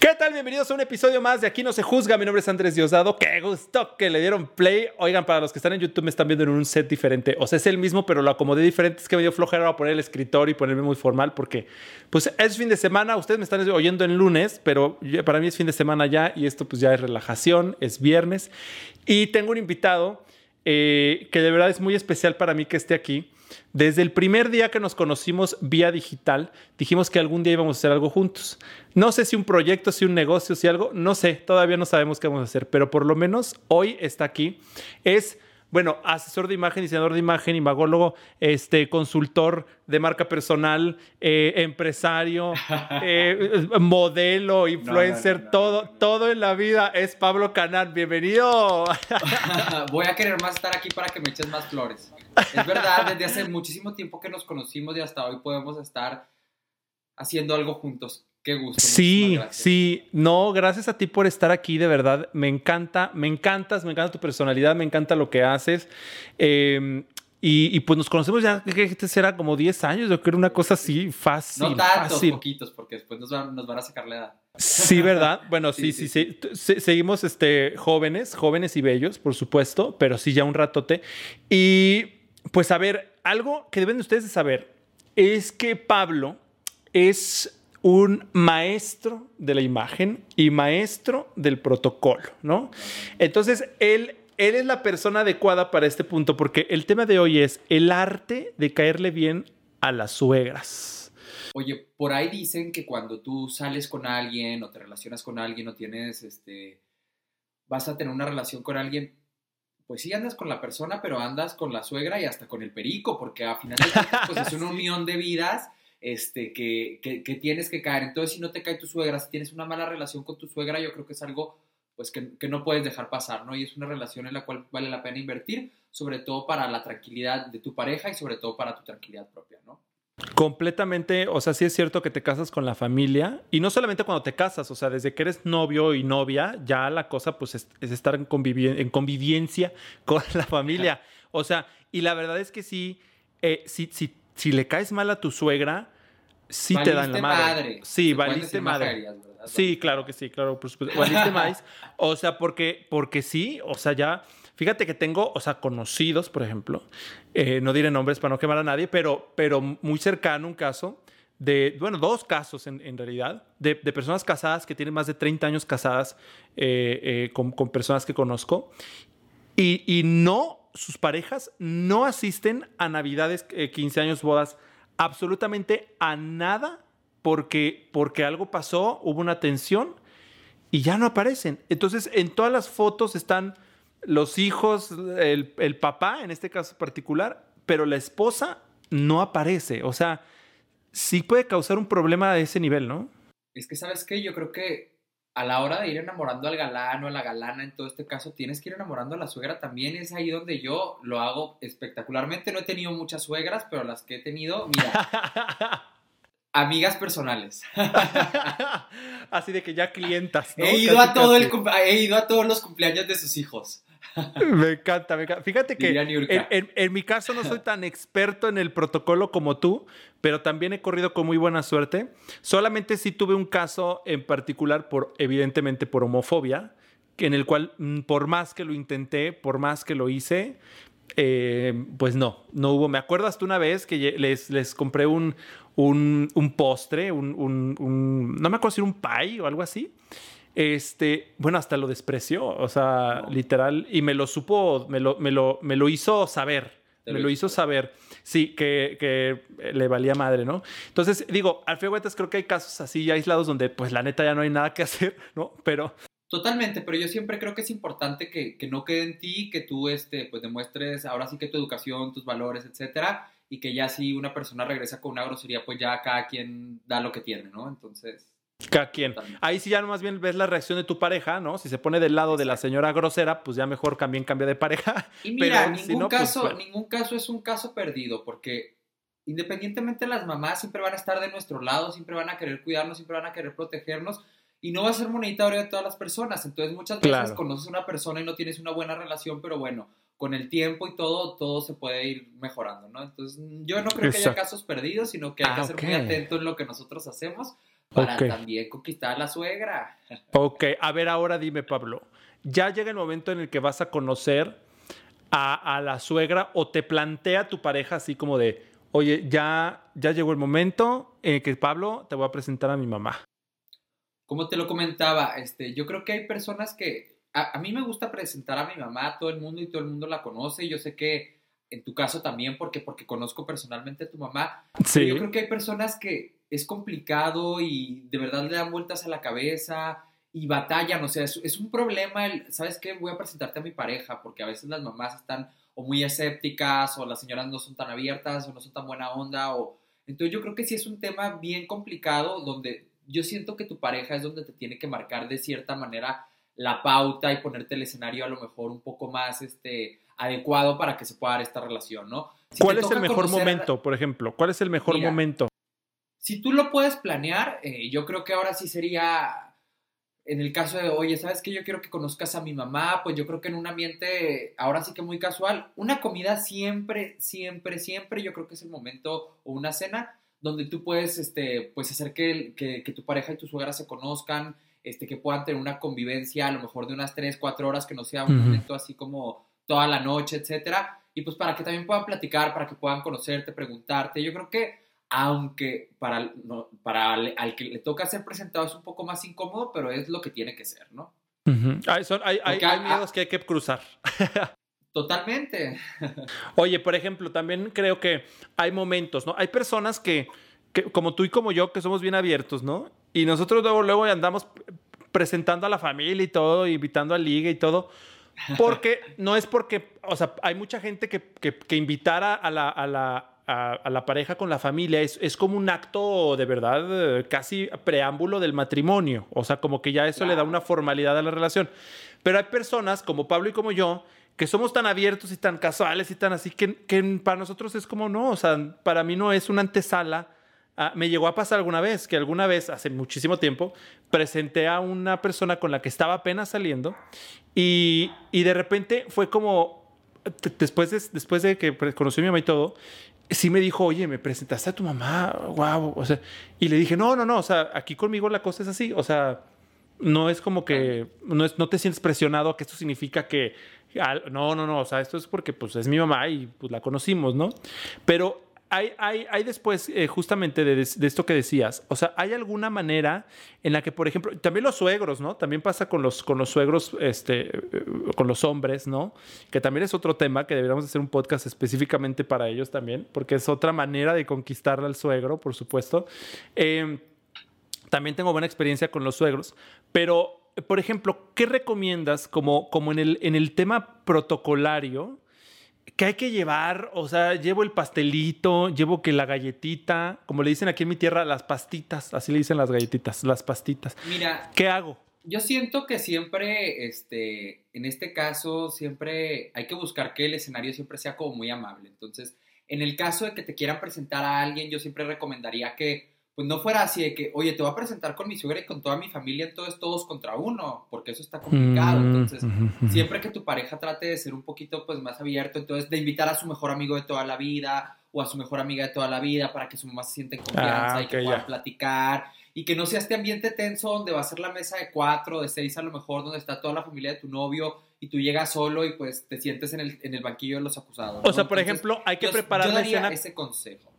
¿Qué tal? Bienvenidos a un episodio más de Aquí no se juzga. Mi nombre es Andrés Diosdado. Qué gusto que le dieron play. Oigan, para los que están en YouTube me están viendo en un set diferente. O sea, es el mismo, pero lo acomodé diferente. Es que me dio flojera a poner el escritor y ponerme muy formal porque, pues, es fin de semana. Ustedes me están oyendo en lunes, pero para mí es fin de semana ya y esto pues ya es relajación, es viernes. Y tengo un invitado eh, que de verdad es muy especial para mí que esté aquí. Desde el primer día que nos conocimos vía digital, dijimos que algún día íbamos a hacer algo juntos. No sé si un proyecto, si un negocio, si algo, no sé, todavía no sabemos qué vamos a hacer, pero por lo menos hoy está aquí. Es bueno, asesor de imagen, diseñador de imagen, imagólogo, este, consultor de marca personal, eh, empresario, eh, modelo, influencer, todo, todo en la vida es Pablo Canal. Bienvenido. Voy a querer más estar aquí para que me eches más flores. Es verdad, desde hace muchísimo tiempo que nos conocimos y hasta hoy podemos estar haciendo algo juntos. Qué gusto. Sí, sí. No, gracias a ti por estar aquí, de verdad. Me encanta, me encantas, me encanta tu personalidad, me encanta lo que haces. Em, y, pues nos conocemos ya, que será como 10 años, yo creo una cosa así, fácil. No tantos, poquitos, porque después nos van, nos van, a sacar la edad. Sí, ¿verdad? Bueno, sí, sí, sí. seguimos este, jóvenes, jóvenes y bellos, por supuesto, pero sí ya un ratote. Y pues a ver, algo que deben ustedes de saber es que Pablo es un maestro de la imagen y maestro del protocolo, ¿no? Entonces, él, él es la persona adecuada para este punto porque el tema de hoy es el arte de caerle bien a las suegras. Oye, por ahí dicen que cuando tú sales con alguien o te relacionas con alguien o tienes, este, vas a tener una relación con alguien, pues sí andas con la persona, pero andas con la suegra y hasta con el perico, porque a final de cuentas, pues es una unión de vidas este, que, que, tienes que caer. Entonces, si no te cae tu suegra, si tienes una mala relación con tu suegra, yo creo que es algo pues que, que, no puedes dejar pasar, ¿no? Y es una relación en la cual vale la pena invertir, sobre todo para la tranquilidad de tu pareja y sobre todo para tu tranquilidad propia, ¿no? Completamente, o sea, sí es cierto que te casas con la familia y no solamente cuando te casas, o sea, desde que eres novio y novia, ya la cosa pues es, estar en, en, convivencia con la familia. O sea, y la verdad es que sí, eh, sí, sí si le caes mal a tu suegra, sí te dan la madre. Sí, valiste madre. Sí, claro que sí, claro, por supuesto. Valiste más. O sea, porque, porque sí, o sea, ya. Fíjate que tengo, o sea, conocidos, por ejemplo, eh, no diré nombres para no quemar a nadie, pero, pero muy cercano un caso de, bueno, dos casos en, realidad, de, personas casadas que tienen más de 30 años casadas eh, eh, con, con, personas que conozco y, y no sus parejas no asisten a Navidades, 15 eh, años, bodas, absolutamente a nada porque, porque algo pasó, hubo una tensión y ya no aparecen. Entonces, en todas las fotos están los hijos, el, papá, en este caso particular, pero la esposa no aparece. O sea, sí puede causar un problema de ese nivel, ¿no? Es que, ¿sabes qué? Yo creo que a la hora de ir enamorando al galán o a la galana, en todo este caso, tienes que ir enamorando a la suegra también. Es ahí donde yo lo hago espectacularmente. No he tenido muchas suegras, pero las que he tenido, mira. amigas personales. Así de que ya clientas. He, ido a todo el, he ido a todos los cumpleaños de sus hijos. Me encanta, me encanta. Fíjate que en, mi caso no soy tan experto en el protocolo como tú, pero también he corrido con muy buena suerte. Solamente sí tuve un caso en particular, por, evidentemente por homofobia, en el cual mm, por más que lo intenté, por más que lo hice, eh, pues no, no hubo. Me acuerdo hasta una vez que les, les compré un, un, postre, un, un, no me acuerdo si era un pie o algo así. Este, bueno, hasta lo despreció, o sea, literal, y me lo supo, me lo, me lo, me lo hizo saber, me lo hizo saber, sí, que, que, le valía madre, ¿no? Entonces, digo, al fin creo que hay casos así aislados donde, pues, la neta ya no hay nada que hacer, ¿no? Pero... Totalmente, pero yo siempre creo que es importante que, que no quede en ti, que tú, este, pues, demuestres ahora sí que tu educación, tus valores, etcétera, y que ya si una persona regresa con una grosería, pues ya cada quien da lo que tiene, ¿no? Entonces... Cada quien. Ahí sí ya más bien ves la reacción de tu pareja, ¿no? Si se pone del lado de la señora grosera, pues ya mejor también cambia de pareja. Y mira, ningún, pues, caso, ningún caso es un caso perdido, porque independientemente las mamás siempre van a estar de nuestro lado, siempre van a querer cuidarnos, siempre van a querer protegernos, y no va a ser monetario de todas las personas. Entonces muchas veces conoces a una persona y no tienes una buena relación, pero bueno, con el tiempo y todo, todo se puede ir mejorando, ¿no? Entonces yo no creo que haya casos perdidos, sino que hay que ah, ser muy atentos en lo que nosotros hacemos para también conquistar a la suegra. Ok, a ver, ahora dime, Pablo, ya llega el momento en el que vas a conocer a, a la suegra o te plantea tu pareja así como de, oye, ya, ya llegó el momento en que Pablo te voy a presentar a mi mamá. Como te lo comentaba, este, yo creo que hay personas que a, mí me gusta presentar a mi mamá a todo el mundo y todo el mundo la conoce. Yo sé que en tu caso también, porque, porque conozco personalmente a tu mamá. Sí. yo creo que hay personas que es complicado y de verdad le dan vueltas a la cabeza y batallan. O sea, es, es un problema. El, ¿Sabes qué? Voy a presentarte a mi pareja porque a veces las mamás están o muy escépticas o las señoras no son tan abiertas o no son tan buena onda o entonces yo creo que sí es un tema bien complicado donde yo siento que tu pareja es donde te tiene que marcar de cierta manera la pauta y ponerte el escenario a lo mejor un poco más este adecuado para que se pueda dar esta relación, ¿no? ¿Cuál es el mejor momento, por ejemplo? ¿Cuál es el mejor momento? Si tú lo puedes planear, eh, yo creo que ahora sí sería en el caso de, oye, ¿sabes qué? Yo quiero que conozcas a mi mamá, pues yo creo que en un ambiente, ahora sí que muy casual, una comida siempre, siempre, siempre, yo creo que es el momento, o una cena, donde tú puedes, este, pues hacer que, que, tu pareja y tu suegra se conozcan, este, que puedan tener una convivencia a lo mejor de unas 3, 4 horas, que no sea un momento así como toda la noche, etcétera, y pues para que también puedan platicar, para que puedan conocerte, preguntarte, yo creo que aunque para, para al, que le toca ser presentado es un poco más incómodo, pero es lo que tiene que ser, ¿no? hay, hay, miedos que hay que cruzar. Totalmente. Oye, por ejemplo, también creo que hay momentos, ¿no? Hay personas que, que, como tú y como yo, que somos bien abiertos, ¿no? Y nosotros luego, luego andamos presentando a la familia y todo, invitando a liga y todo. Porque no es porque, o sea, hay mucha gente que, que, que invitara a la, a la, a, la pareja con la familia es, es, como un acto de verdad casi preámbulo del matrimonio. O sea, como que ya eso le da una formalidad a la relación. Pero hay personas como Pablo y como yo que somos tan abiertos y tan casuales y tan así que, que para nosotros es como no, o sea, para mí no es una antesala. me llegó a pasar alguna vez que alguna vez, hace muchísimo tiempo, presenté a una persona con la que estaba apenas saliendo y, y de repente fue como, después de, después de que conocí a mi mamá y todo, sí me dijo, oye, me presentaste a tu mamá, wow, o sea, y le dije, no, no, no, o sea, aquí conmigo la cosa es así, o sea, no es como que, no, es, no te sientes presionado a que esto significa que, no, no, no, o sea, esto es porque pues es mi mamá y pues la conocimos, ¿no? Pero hay, hay, hay después, eh, justamente de, de, esto que decías, o sea, ¿hay alguna manera en la que, por ejemplo, también los suegros, ¿no? También pasa con los, con los suegros, este, eh, con los hombres, ¿no? Que también es otro tema que deberíamos hacer un podcast específicamente para ellos también, porque es otra manera de conquistar al suegro, por supuesto. Em, también tengo buena experiencia con los suegros, pero, por ejemplo, ¿qué recomiendas como, como en, el, en el tema protocolario? ¿Qué hay que llevar? O sea, llevo el pastelito, llevo que la galletita, como le dicen aquí en mi tierra, las pastitas, así le dicen las galletitas, las pastitas. Mira, ¿qué hago? Yo siento que siempre, este, en este caso, siempre hay que buscar que el escenario siempre sea como muy amable. Entonces, en el caso de que te quieran presentar a alguien, yo siempre recomendaría que pues no fuera así de que, oye, te voy a presentar con mi suegra y con toda mi familia, entonces todos contra uno, porque eso está complicado. Mm, entonces, siempre que tu pareja trate de ser un poquito pues más abierto, entonces de invitar a su mejor amigo de toda la vida o a su mejor amiga de toda la vida para que su mamá se sienta en confianza ah, y que puedan platicar y que no sea este ambiente tenso donde va a ser la mesa de cuatro, de seis a lo mejor, donde está toda la familia de tu novio y tú llegas solo y pues te sientes en el, en el banquillo de los acusados. O sea, por ejemplo, hay que preparar yo daría ese consejo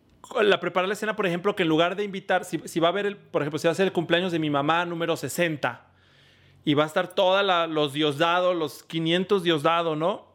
la preparar la escena, por ejemplo, que en lugar de invitar, si, si, va a haber, el, por ejemplo, si va a ser el cumpleaños de mi mamá número 60 y va a estar todos los Diosdado, los 500 Diosdado, ¿no?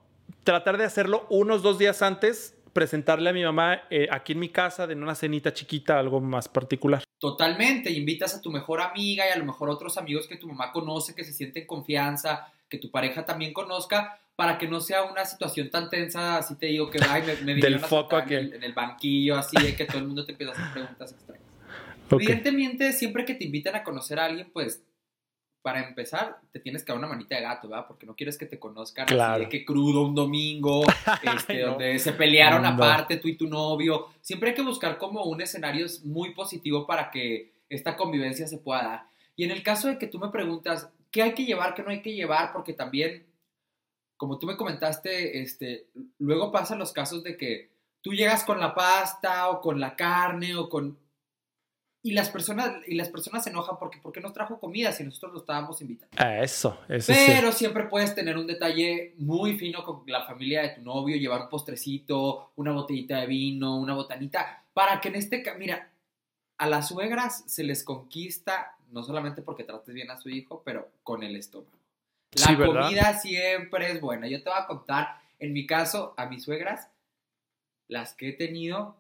Tratar de hacerlo unos dos días antes, presentarle a mi mamá eh, aquí en mi casa, de una cenita chiquita, algo más particular. Totalmente, invitas a tu mejor amiga y a lo mejor otros amigos que tu mamá conoce, que se sienten confianza, que tu pareja también conozca, para que no sea una situación tan tensa, así te digo que ay, me, me Del foco aquí. En, el, banquillo, así de que todo el mundo te empieza a hacer preguntas extrañas. Evidentemente, siempre que te invitan a conocer a alguien, pues para empezar, te tienes que dar una manita de gato, ¿verdad? Porque no quieres que te conozcan así de que crudo un domingo, este, donde se pelearon aparte tú y tu novio. Siempre hay que buscar como un escenario muy positivo para que esta convivencia se pueda dar. Y en el caso de que tú me preguntas, ¿qué hay que llevar, qué no hay que llevar? Porque también como tú me comentaste, este, luego pasan los casos de que tú llegas con la pasta o con la carne o con... y las personas y las personas se enojan porque ¿por qué nos trajo comida si nosotros lo estábamos invitando? Ah, eso, eso Pero siempre puedes tener un detalle muy fino con la familia de tu novio, llevar un postrecito, una botellita de vino, una botanita, para que en este mira, a las suegras se les conquista no solamente porque trates bien a su hijo, pero con el estómago. La comida siempre es buena. Yo te voy a contar, en mi caso, a mis suegras, las que he tenido,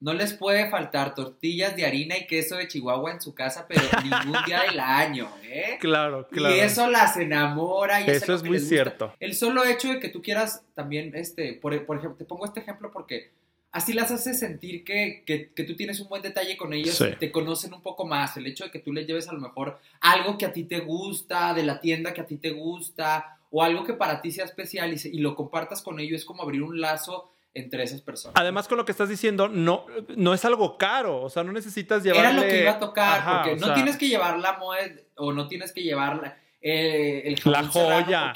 no les puede faltar tortillas de harina y queso de Chihuahua en su casa, pero ningún día del año, ¿eh? Claro, claro. Y eso las enamora. Y eso es, muy cierto. El solo hecho de que tú quieras también, este, por, ejemplo, te pongo este ejemplo porque así las hace sentir que, tú tienes un buen detalle con ellos, y te conocen un poco más. El hecho de que tú les lleves a lo mejor algo que a ti te gusta, de la tienda que a ti te gusta, o algo que para ti sea especial y, y lo compartas con ellos, es como abrir un lazo entre esas personas. Además, con lo que estás diciendo, no, no es algo caro, o sea, no necesitas llevarle... Era lo que iba a tocar, porque no tienes que llevar la moed o no tienes que llevar eh, el La joya.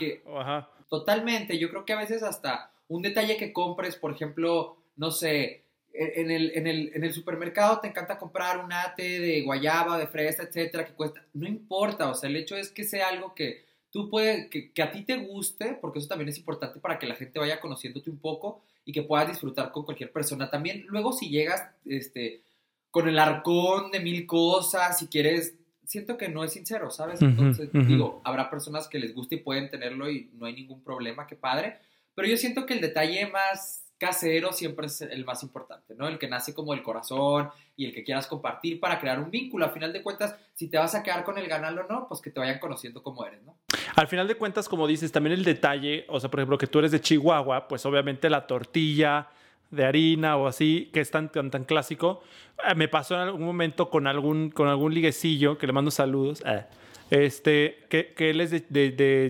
Totalmente, yo creo que a veces hasta un detalle que compres, por ejemplo, no sé, en el, en, el, en el, supermercado te encanta comprar un ate de guayaba, de fresa, etcétera, que cuesta, no importa, o sea, el hecho es que sea algo que tú puedes, que, que a ti te guste, porque eso también es importante para que la gente vaya conociéndote un poco, y que puedas disfrutar con cualquier persona. También luego si llegas este, con el arcón de mil cosas, si quieres, siento que no es sincero, ¿sabes? Entonces, digo, habrá personas que les guste y pueden tenerlo y no hay ningún problema, qué padre. Pero yo siento que el detalle más casero siempre es el más importante, ¿no? El que nace como el corazón y el que quieras compartir para crear un vínculo. A final de cuentas, si te vas a quedar con el ganal o no, pues que te vayan conociendo como eres, ¿no? Al final de cuentas, como dices, también el detalle, o sea, por ejemplo, que tú eres de Chihuahua, pues obviamente la tortilla de harina o así, que es tan, tan, tan clásico. Eh, me pasó en algún momento con algún, con algún liguecillo, que le mando saludos, eh, este, que, que, él es de,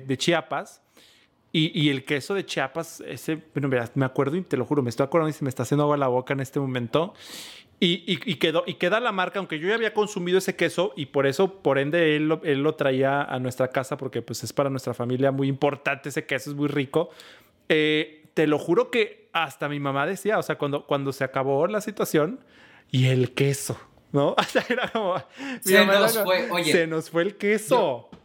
de Chiapas y, el queso de Chiapas, ese, bueno, me acuerdo y te lo juro, me estoy acordando y se me está haciendo agua la boca en este momento. Y, y, quedó, y queda la marca, aunque yo ya había consumido ese queso y por eso, por ende, él, él lo traía a nuestra casa porque pues es para nuestra familia muy importante ese queso, es muy rico. Eh, te lo juro que hasta mi mamá decía, o sea, cuando, cuando se acabó la situación y el queso, ¿no? O sea, era como... Se nos fue, oye. Se nos fue el queso. Yo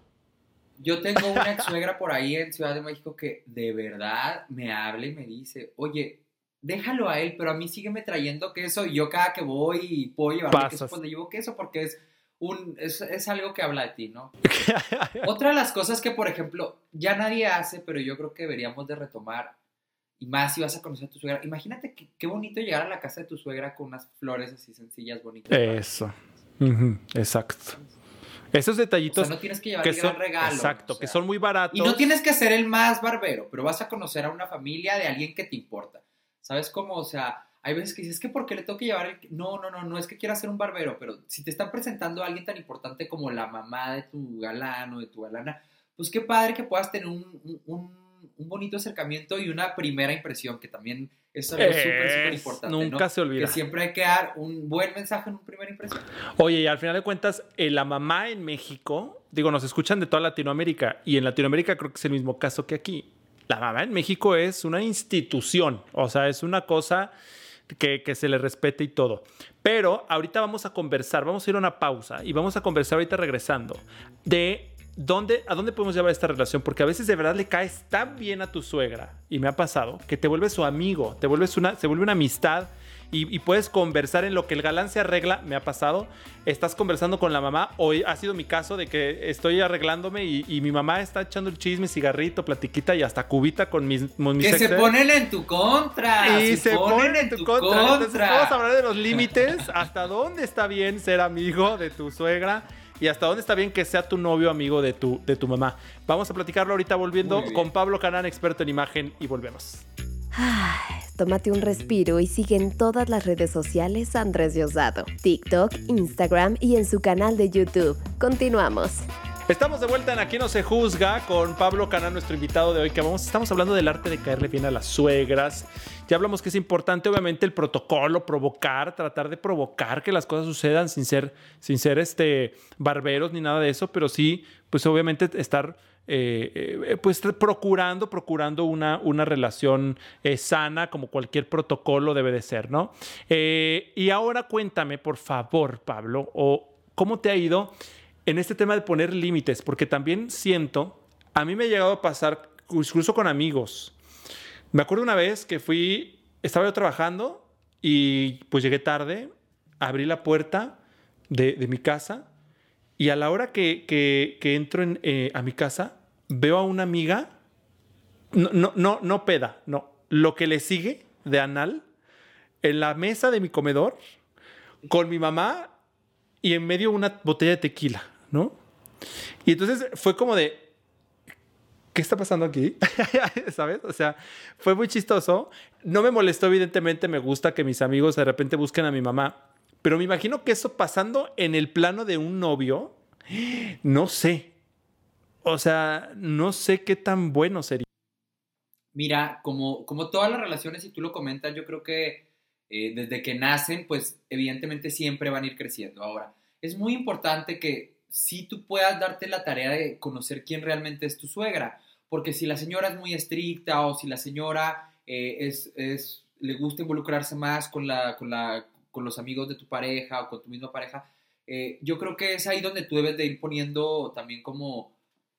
tengo una ex suegra por ahí en Ciudad de México que de verdad me habla y me dice, oye, déjalo a él, pero a mí sígueme trayendo queso y yo cada que voy puedo llevar queso cuando llevo queso porque es un es, es, algo que habla de ti, ¿no? Otra de las cosas que, por ejemplo, ya nadie hace, pero yo creo que deberíamos de retomar, y más si vas a conocer a tu suegra, imagínate qué bonito llegar a la casa de tu suegra con unas flores así sencillas, bonitas. Eso. Exacto. Esos detallitos. O sea, no tienes que llevar que son, regalo. Exacto, que son muy baratos. Y no tienes que ser el más barbero, pero vas a conocer a una familia de alguien que te importa. ¿Sabes cómo? O sea, hay veces que dices, que ¿por qué le tengo que llevar el.? No, no, no, no es que quiera ser un barbero, pero si te están presentando a alguien tan importante como la mamá de tu galán o de tu galana, pues qué padre que puedas tener un, un, un bonito acercamiento y una primera impresión, que también es algo súper, súper importante. Nunca se olvida. Que siempre hay que dar un buen mensaje en un primer impresión. Oye, y al final de cuentas, eh, la mamá en México, digo, nos escuchan de toda Latinoamérica, y en Latinoamérica creo que es el mismo caso que aquí. La mamá en México es una institución, o sea, es una cosa que, que, se le respete y todo. Pero ahorita vamos a conversar, vamos a ir a una pausa y vamos a conversar ahorita regresando de ¿dónde, ¿a dónde podemos llevar esta relación? Porque a veces de verdad le caes tan bien a tu suegra, y me ha pasado, que te vuelves su amigo, te vuelves una, se vuelve una amistad y, puedes conversar en lo que el galán se arregla, me ha pasado, estás conversando con la mamá, hoy ha sido mi caso de que estoy arreglándome y, mi mamá está echando el chisme, cigarrito, platiquita y hasta cubita con mis, Que se ponen en tu contra. Y se, ponen, en tu, contra. Entonces vamos a hablar de los límites, hasta dónde está bien ser amigo de tu suegra y hasta dónde está bien que sea tu novio amigo de tu, de tu mamá. Vamos a platicarlo ahorita volviendo con Pablo Canán, experto en imagen, y volvemos. tómate un respiro y sigue en todas las redes sociales Andrés Diosdado, TikTok, Instagram y en su canal de YouTube. Continuamos. Estamos de vuelta en Aquí no se juzga con Pablo Canal, nuestro invitado de hoy, que vamos, estamos hablando del arte de caerle bien a las suegras. Ya hablamos que es importante, obviamente, el protocolo, provocar, tratar de provocar que las cosas sucedan sin ser, sin ser este, barberos ni nada de eso, pero sí, pues obviamente estar eh, eh, pues procurando, procurando una, una relación eh, sana como cualquier protocolo debe de ser, ¿no? y ahora cuéntame, por favor, Pablo, o cómo te ha ido en este tema de poner límites, porque también siento, a mí me ha llegado a pasar, incluso con amigos. Me acuerdo una vez que fui, estaba yo trabajando y pues llegué tarde, abrí la puerta de, mi casa y a la hora que, que, entro en, eh, a mi casa, veo a una amiga, no, no, no, no peda, no, lo que le sigue de anal, en la mesa de mi comedor, con mi mamá y en medio una botella de tequila, ¿no? Y entonces fue como de, ¿qué está pasando aquí? ¿Sabes? O sea, fue muy chistoso. No me molestó, evidentemente, me gusta que mis amigos de repente busquen a mi mamá, pero me imagino que eso pasando en el plano de un novio, no sé. O sea, no sé qué tan bueno sería. Mira, como, como todas las relaciones, y tú lo comentas, yo creo que eh, desde que nacen, pues evidentemente siempre van a ir creciendo. Ahora, es muy importante que si tú puedas darte la tarea de conocer quién realmente es tu suegra, porque si la señora es muy estricta o si la señora eh, es, es, le gusta involucrarse más con, la, con, la, con los amigos de tu pareja o con tu misma pareja, eh, yo creo que es ahí donde tú debes de ir poniendo también como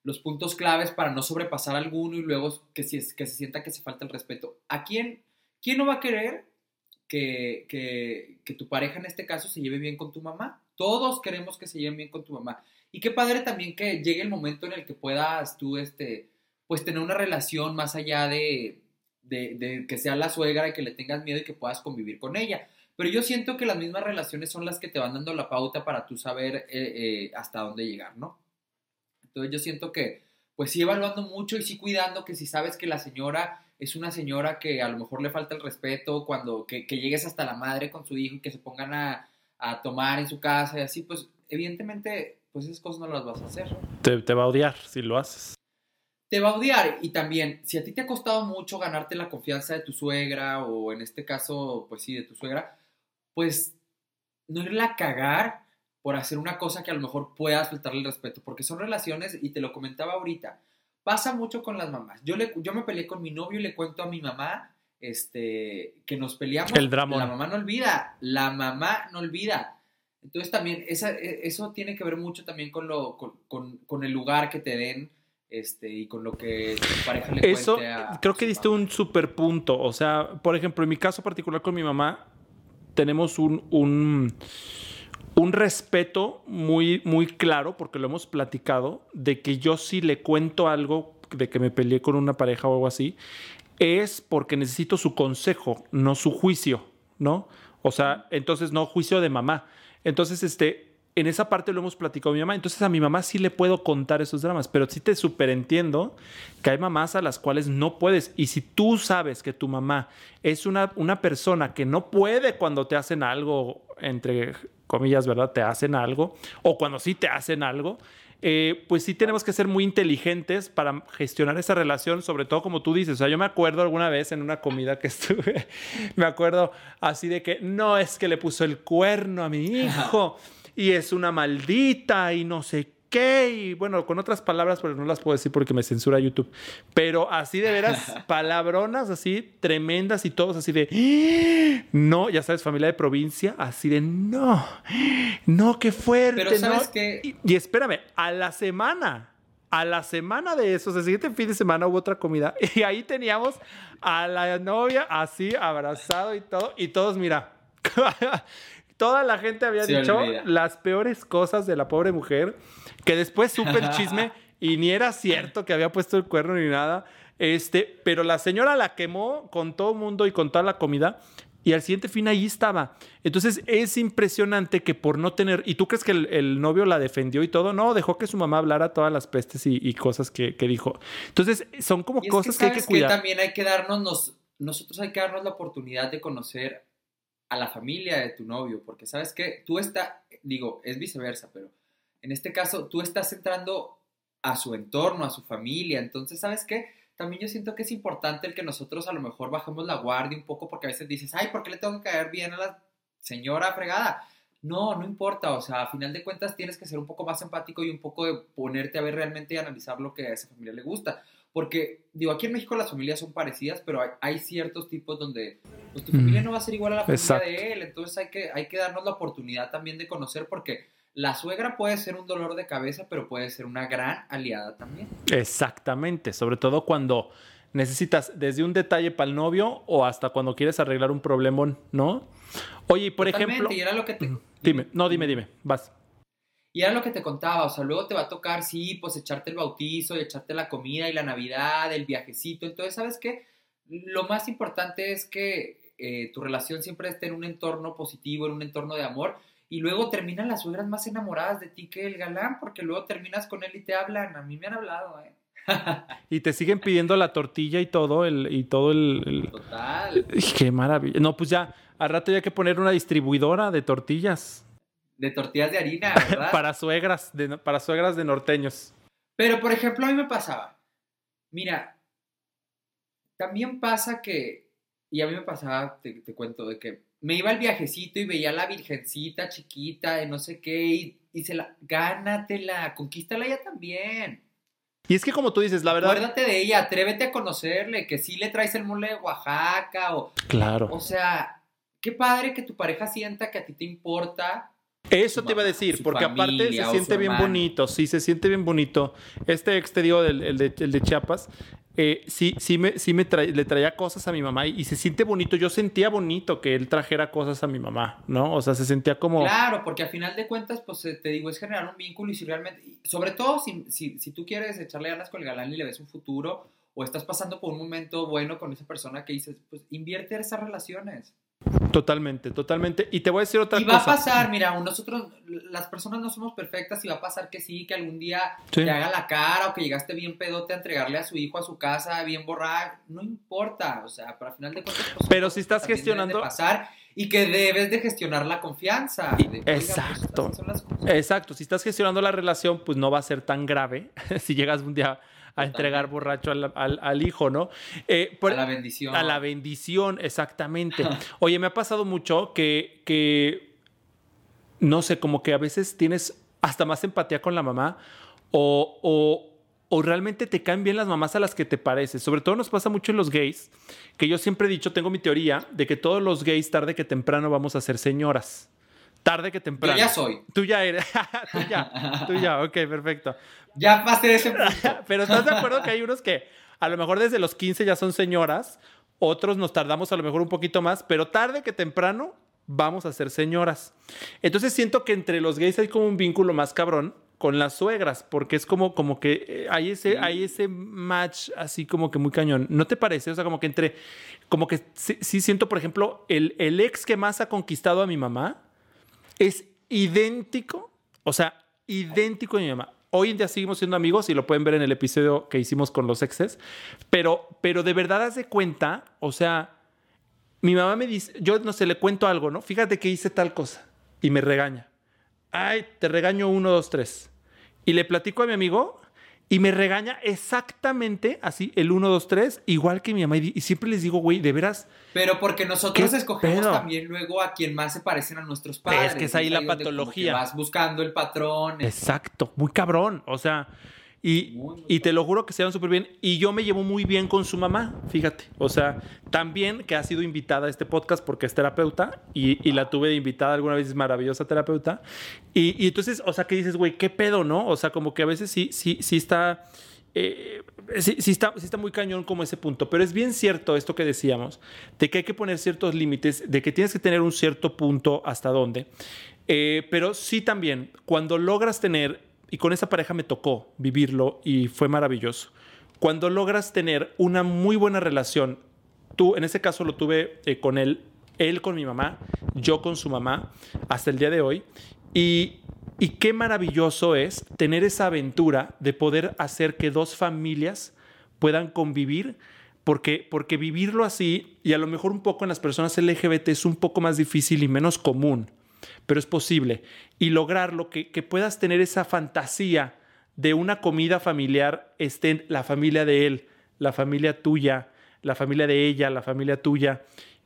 los puntos claves para no sobrepasar alguno y luego que, si que se sienta que se falta el respeto. ¿A quién, quién no va a querer que, tu pareja en este caso se lleve bien con tu mamá. Todos queremos que se lleven bien con tu mamá. Y qué padre también que llegue el momento en el que puedas tú, este, pues tener una relación más allá de, de, que sea la suegra y que le tengas miedo y que puedas convivir con ella. Pero yo siento que las mismas relaciones son las que te van dando la pauta para tú saber eh, eh, hasta dónde llegar, ¿no? Entonces yo siento que, pues sí evaluando mucho y sí cuidando que si sabes que la señora es una señora que a lo mejor le falta el respeto, cuando que, llegues hasta la madre con su hijo y que se pongan a, tomar en su casa y así, pues evidentemente, pues esas cosas no las vas a hacer. Te, va a odiar si lo haces. Te va a odiar y también, si a ti te ha costado mucho ganarte la confianza de tu suegra o en este caso, pues sí, de tu suegra, pues no irla a cagar por hacer una cosa que a lo mejor puedas faltarle el respeto, porque son relaciones, y te lo comentaba ahorita, Pasa mucho con las mamás. Yo, le, yo me peleé con mi novio y le cuento a mi mamá este, que nos peleamos. El drama. La mamá no olvida. La mamá no olvida. Entonces también esa, e, eso tiene que ver mucho también con, lo, con, con, el lugar que te den este, y con lo que tu pareja le Eso creo que diste un super punto. O sea, por ejemplo, en mi caso particular con mi mamá, tenemos un, un un respeto muy, muy claro, porque lo hemos platicado, de que yo si le cuento algo de que me peleé con una pareja o algo así, es porque necesito su consejo, no su juicio, ¿no? O sea, entonces no juicio de mamá. Entonces, este, en esa parte lo hemos platicado con mi mamá. Entonces a mi mamá sí le puedo contar esos dramas, pero sí te superentiendo que hay mamás a las cuales no puedes. Y si tú sabes que tu mamá es una, una persona que no puede cuando te hacen algo, entre comillas, ¿verdad? Te hacen algo, o cuando sí te hacen algo, eh, pues sí tenemos que ser muy inteligentes para gestionar esa relación, sobre todo como tú dices. O sea, yo me acuerdo alguna vez en una comida que estuve, me acuerdo así de que no es que le puso el cuerno a mi hijo y es una maldita y no sé qué. Y bueno, con otras palabras, pero no las puedo decir porque me censura YouTube. Pero así de veras, palabronas así tremendas y todos así de no, ya sabes, familia de provincia, así de no, no, qué fuerte. Pero sabes no. que. Y, espérame, a la semana. A la semana de eso, el siguiente fin de semana hubo otra comida y ahí teníamos a la novia así abrazado y todo y todos, mira, toda la gente había dicho las peores cosas de la pobre mujer, que después supe el chisme y ni era cierto que había puesto el cuerno ni nada. Este, pero la señora la quemó con todo el mundo y con toda la comida. Y al siguiente fin ahí estaba. Entonces es impresionante que por no tener. ¿Y tú crees que el, novio la defendió y todo? No, dejó que su mamá hablara todas las pestes y, cosas que, dijo. Entonces son como cosas que, hay que cuidar. Que también hay que darnos, nosotros hay que darnos la oportunidad de conocer a la familia de tu novio, porque sabes que tú estás, digo, es viceversa, pero en este caso tú estás entrando a su entorno, a su familia. Entonces, ¿sabes qué? También yo siento que es importante el que nosotros a lo mejor bajemos la guardia un poco porque a veces dices, ay, ¿por qué le tengo que caer bien a la señora fregada? No, no importa, o sea, a final de cuentas tienes que ser un poco más empático y un poco de ponerte a ver realmente y analizar lo que a esa familia le gusta. Porque, digo, aquí en México las familias son parecidas, pero hay, hay ciertos tipos donde pues, tu familia no va a ser igual a la familia Exacto. de él. Entonces hay que, hay que darnos la oportunidad también de conocer porque la suegra puede ser un dolor de cabeza, pero puede ser una gran aliada también. Exactamente, sobre todo cuando necesitas desde un detalle para el novio o hasta cuando quieres arreglar un problemón, ¿no? Oye, por Totalmente, ejemplo, y era lo que te... dime, no, dime, dime, vas. Y era lo que te contaba, o sea, luego te va a tocar, sí, pues echarte el bautizo y echarte la comida y la Navidad, el viajecito. Entonces, ¿sabes qué? Lo más importante es que eh, tu relación siempre esté en un entorno positivo, en un entorno de amor. Y luego terminan las suegras más enamoradas de ti que el galán, porque luego terminas con él y te hablan. A mí me han hablado, ¿eh? Y te siguen pidiendo la tortilla y todo, el, y todo el, el- Total. Qué maravilla. No, pues ya, al rato ya hay que poner una distribuidora de tortillas De tortillas de harina, ¿verdad? para suegras, de, para suegras de norteños. Pero, por ejemplo, a mí me pasaba. Mira, también pasa que, y a mí me pasaba, te, te cuento, de que me iba al viajecito y veía a la virgencita chiquita de no sé qué, y, y se la, gánatela, conquístala ella también. Y es que como tú dices, la verdad. Acuérdate de ella, atrévete a conocerle, que sí le traes el mole de Oaxaca, o, Claro. o sea, qué padre que tu pareja sienta que a ti te importa. Eso te iba a decir, porque aparte se siente bien hermano. bonito, sí, se siente bien bonito. Este ex, te digo, del, el de, el de Chiapas, eh, sí, sí, me, sí me le traía cosas a mi mamá y, y se siente bonito. Yo sentía bonito que él trajera cosas a mi mamá, ¿no? O sea, se sentía como... Claro, porque al final de cuentas, pues eh, te digo, es generar un vínculo y si realmente, sobre todo si, si, si tú quieres echarle ganas con el galán y le ves un futuro o estás pasando por un momento bueno con esa persona que dices, pues invierte esas relaciones. Totalmente, totalmente. Y te voy a decir otra Y va a cosa. pasar, mira, nosotros, las personas no somos perfectas y va a pasar que sí, que algún día Sí. te haga la cara o que llegaste bien pedote a entregarle a su hijo a su casa, bien borrado, no importa, o sea, pero al final de cuentas, pues, Pero si estás de gestionando- pasar y que debes de gestionar la confianza. Y- de, "Oiga, pues, exacto. así son las cosas". Exacto, si estás gestionando la relación, pues no va a ser tan grave si llegas un día a entregar borracho al, al- al hijo, ¿no? Eh, por- a la bendición. A la bendición, exactamente. Oye, me ha pasado mucho que, que, no sé, como que a veces tienes hasta más empatía con la mamá o, o, o realmente te caen bien las mamás a las que te pareces. Sobre todo nos pasa mucho en los gays, que yo siempre he dicho, tengo mi teoría de que todos los gays tarde que temprano vamos a ser señoras. Tarde que Yo temprano. ya soy. Tú ya eres. tú ya. Tú ya. Ok, perfecto. Ya pasé ese punto. Pero ¿estás de acuerdo que hay unos que a lo mejor desde los 15 ya son señoras? Otros nos tardamos a lo mejor un poquito más, pero tarde que temprano vamos a ser señoras. Entonces siento que entre los gays hay como un vínculo más cabrón con las suegras, porque es como, como que eh, hay ese, hay ese match así como que muy cañón. ¿No te parece? O sea, como que entre, como que sí, sí siento, por ejemplo, el, el ex que más ha conquistado a mi mamá es idéntico, o sea, idéntico a mi mamá. Hoy en día seguimos siendo amigos y lo pueden ver en el episodio que hicimos con los exes, pero, pero de verdad haz de cuenta, o sea, mi mamá me dice, yo no sé, le cuento algo, ¿no? Fíjate que hice tal cosa y me regaña. Ay, te regaño uno, dos, tres. Y le platico a mi amigo y me regaña exactamente así, el uno, dos, tres, igual que mi mamá. Y, y siempre les digo, güey, de veras, Pero porque nosotros ¿Qué escogemos pedo? también luego a quien más se parecen a nuestros padres. que es ahí la que patología. vas buscando el patrón. Exacto, muy cabrón. O sea, y, Muy, muy y te lo juro que se llevan súper bien. Y yo me llevo muy bien con su mamá, fíjate. O sea, también que ha sido invitada a este podcast porque es terapeuta y, y la tuve de invitada alguna vez, es maravillosa terapeuta. Y, y entonces, o sea, que dices, güey, qué pedo, ¿no? O sea, como que a veces sí, sí, sí está. eh, sí, sí está, sí está muy cañón como ese punto, pero es bien cierto esto que decíamos, de que hay que poner ciertos límites, de que tienes que tener un cierto punto hasta dónde. Eh, pero sí también, cuando logras tener, y con esa pareja me tocó vivirlo y fue maravilloso, cuando logras tener una muy buena relación, tú en ese caso lo tuve eh, con él, él con mi mamá, yo con su mamá, hasta el día de hoy, y, y qué maravilloso es tener esa aventura de poder hacer que dos familias puedan convivir. Porque, porque vivirlo así, y a lo mejor un poco en las personas LGBT es un poco más difícil y menos común, pero es posible. Y lograrlo, que, que puedas tener esa fantasía de una comida familiar estén la familia de él, la familia tuya, la familia de ella, la familia tuya,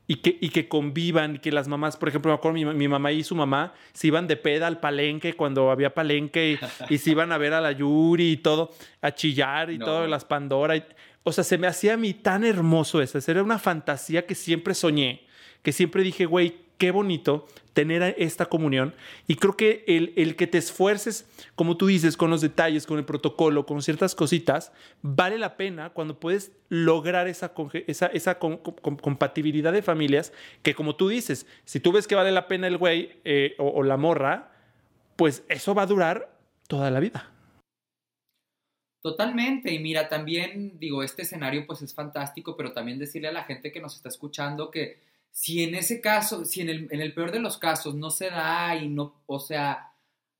y que, y que convivan, y que las mamás, por ejemplo, me acuerdo mi, mi mamá y su mamá se iban de peda al palenque cuando había palenque y, y se iban a ver a la Yuri y todo, a chillar y No. todo, las Pandora. y- o sea, se me hacía a mí tan hermoso eso. Era una fantasía que siempre soñé, que siempre dije, güey, qué bonito tener esta comunión. Y creo que el, el que te esfuerces, como tú dices, con los detalles, con el protocolo, con ciertas cositas, vale la pena cuando puedes lograr esa, esa, esa com- com- compatibilidad de familias que, como tú dices, si tú ves que vale la pena el güey eh, o, o la morra, pues eso va a durar toda la vida. Totalmente, y mira, también digo, este escenario pues es fantástico, pero también decirle a la gente que nos está escuchando que si en ese caso, si en el, en el peor de los casos no se da y no, o sea,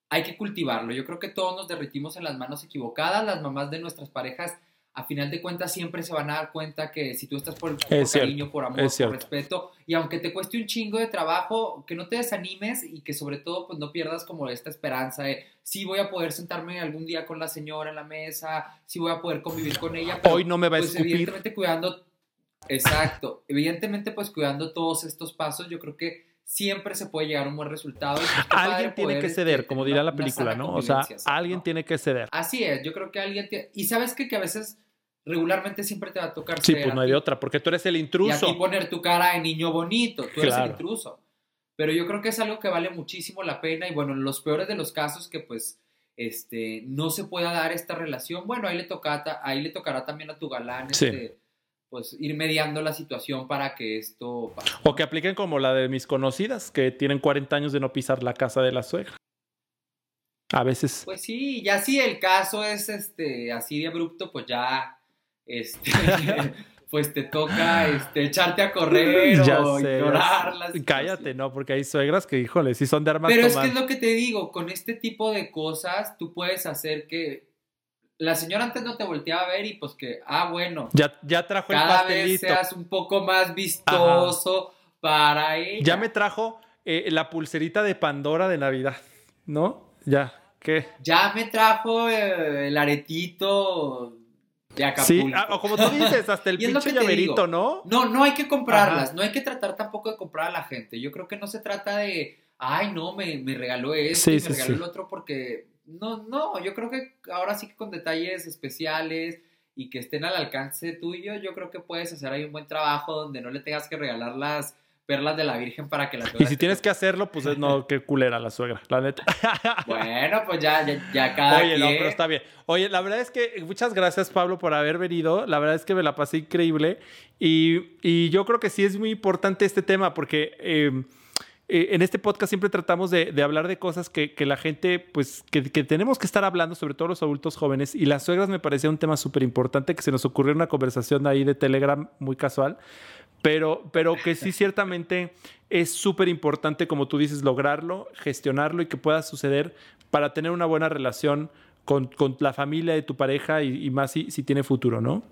hay que cultivarlo. Yo creo que todos nos derritimos en las manos equivocadas, las mamás de nuestras parejas, a final de cuentas siempre se van a dar cuenta que si tú estás por, por Es cierto, cariño, por amor, por cierto. respeto, y aunque te cueste un chingo de trabajo, que no te desanimes y que sobre todo pues no pierdas como esta esperanza de sí voy a poder sentarme algún día con la señora en la mesa, sí voy a poder convivir con ella, pero Hoy no me va a pues escupir. evidentemente cuidando, exacto, evidentemente pues cuidando todos estos pasos, yo creo que siempre se puede llegar a un buen resultado. y, pues, Alguien tiene que este, ceder, como tener dirá la película, ¿no? O sea, alguien ¿no? tiene que ceder. Así es, yo creo que alguien tiene... Y sabes que, que a veces regularmente siempre te va a tocar Sí, pues no hay de otra, porque tú eres el Y intruso. ti poner tu cara de niño bonito, tú eres Claro. el intruso. Pero yo creo que es algo que vale muchísimo la pena y bueno, en los peores de los casos que pues este no se pueda dar esta relación, bueno, ahí le toca ahí le tocará también a tu galán Sí. este, pues ir mediando la situación para que esto pase. O que apliquen como la de mis conocidas, que tienen 40 años de no pisar la casa de la suegra. A veces. Pues sí, ya si el caso es este así de abrupto, pues ya este pues te toca este echarte a correr Ya o sé, ignorar. Cállate, ¿no? Porque hay suegras que, híjole, sí son de armas Pero es que es lo que te digo, con este tipo de cosas tú puedes hacer que la señora antes no te volteaba a ver y pues que, ah, bueno, Ya, ya trajo el cada vez pastelito. seas un poco más vistoso para ella. Ya me trajo eh, la pulserita de Pandora de Navidad, ¿no? Ya, ¿qué? Ya me trajo eh, el aretito de Acapulco. Sí, ah, o como tú dices, hasta el pinche llaverito. ¿no? No, no hay que comprarlas, Ajá. no hay que tratar tampoco de comprar a la gente. Yo creo que no se trata de, ay, no, me, me regaló esto Sí, y me sí, regaló sí. el otro porque, no, no, yo creo que ahora sí que con detalles especiales y que estén al alcance tuyo, yo creo que puedes hacer ahí un buen trabajo donde no le tengas que regalar las perlas de la Virgen para que la Y si tienes que hacerlo, pues es- no, qué culera la suegra, la neta. Bueno, pues ya, ya, ya cada Oye, no, pero está bien. Oye, la verdad es que muchas gracias, Pablo, por haber venido. La verdad es que me la pasé increíble. Y, y yo creo que sí es muy importante este tema porque eh, eh, en este podcast siempre tratamos de, de hablar de cosas que, que la gente, pues, que, que tenemos que estar hablando, sobre todo los adultos jóvenes. Y las suegras me parecía un tema súper importante que se nos ocurrió en una conversación ahí de Telegram muy casual. Pero, pero que sí ciertamente es súper importante, como tú dices, lograrlo, gestionarlo y que pueda suceder para tener una buena relación con, con la familia de tu pareja y, y más si, si tiene futuro, ¿no?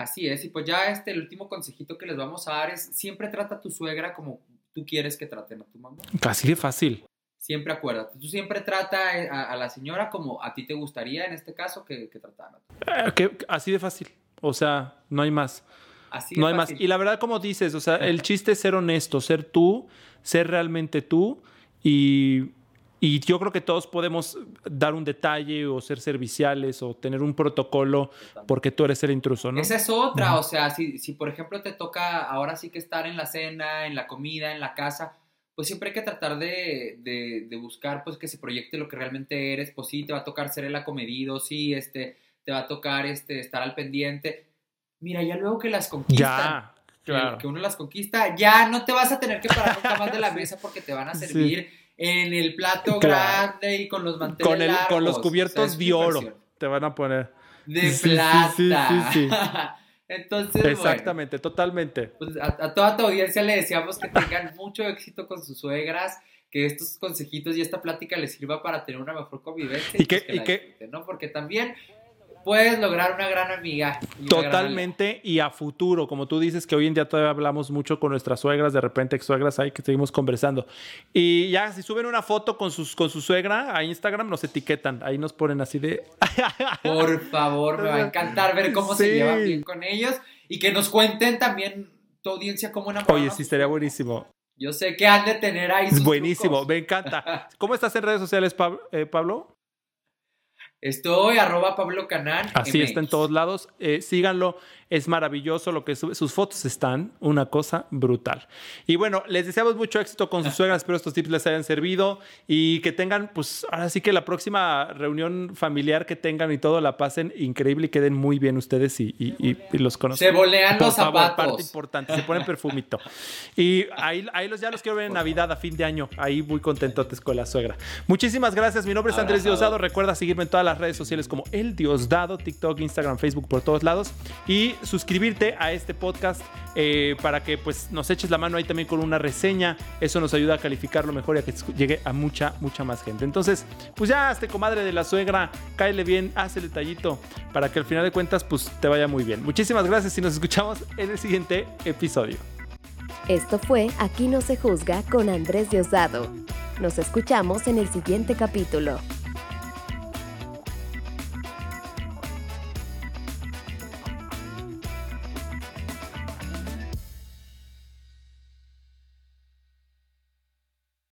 Así es, y pues ya este, el último consejito que les vamos a dar es siempre trata a tu suegra como tú quieres que traten a tu mamá. Casi de fácil. Siempre acuérdate, tú siempre trata eh, a, a la señora como a ti te gustaría en este caso que, que trataran a tu Eh, que- así de fácil. O sea, no hay más. Así de No hay más. fácil. Y la verdad, como dices, o sea, el chiste es ser honesto, ser tú, ser realmente tú. Y, y yo creo que todos podemos dar un detalle o ser serviciales o tener un protocolo porque tú eres el intruso, ¿no? Esa es otra, Ujú. o sea, si, si por ejemplo te toca ahora sí que estar en la cena, en la comida, en la casa, pues siempre hay que tratar de, de- de buscar pues que se proyecte lo que realmente eres, pues sí, te va a tocar ser el acomedido, sí, este, te va a tocar este, estar al pendiente. Mira, ya luego que las conquistan, Ya, que- claro. que uno las conquista, ya no te vas a tener que parar nunca más de la mesa porque te van a Sí. En el plato Claro. grande y con los manteles Con, el, con los cubiertos o sea, es de oro te van a poner. De Sí, plata. sí, sí. Entonces, bueno, Exactamente, totalmente. pues a, a toda tu audiencia le deseamos que tengan mucho éxito con sus suegras, que estos consejitos y esta plática les sirva para tener una mejor convivencia Y que- pues y que- ¿no? Porque también puedes lograr una gran amiga. Totalmente y a futuro, como tú dices que hoy en día todavía hablamos mucho con nuestras suegras, de repente ex suegras ahí que seguimos conversando. Y ya si suben una foto con sus con su suegra a Instagram nos etiquetan, ahí nos ponen así de Por favor, me va a encantar ver cómo se llevan bien con ellos y que nos cuenten también tu audiencia cómo enamorar. Oye, sí estaría buenísimo. Yo sé que han de tener ahí. Sus buenísimo, me encanta. ¿Cómo estás en redes sociales, eh, Pablo? Estoy arroba Pablo Canal. Así está en todos lados. Eh, síganlo es maravilloso lo que sube. Sus fotos están una cosa brutal. Y bueno, les deseamos mucho éxito con sus suegras. Espero estos tips les hayan servido y que tengan, pues ahora sí que la próxima reunión familiar que tengan y todo la pasen increíble y queden muy bien ustedes y, los conozcan. Se bolean los zapatos. parte importante, se ponen perfumito. Y ahí, ahí los, ya los quiero ver en Navidad, a fin de año. Ahí muy contentotes con la suegra. Muchísimas gracias. Mi nombre es Andrés Diosdado. Recuerda seguirme en todas las redes sociales como El Diosdado, TikTok, Instagram, Facebook, por todos lados. Y suscribirte a este podcast eh, para que pues nos eches la mano ahí también con una reseña. Eso nos ayuda a calificarlo mejor y a que llegue a mucha, mucha más gente. Entonces, pues ya, este comadre de la suegra, cáele bien, haz el detallito para que al final de cuentas pues te vaya muy bien. Muchísimas gracias y nos escuchamos en el siguiente episodio. Esto fue Aquí no se juzga con Andrés Diosdado. Nos escuchamos en el siguiente capítulo.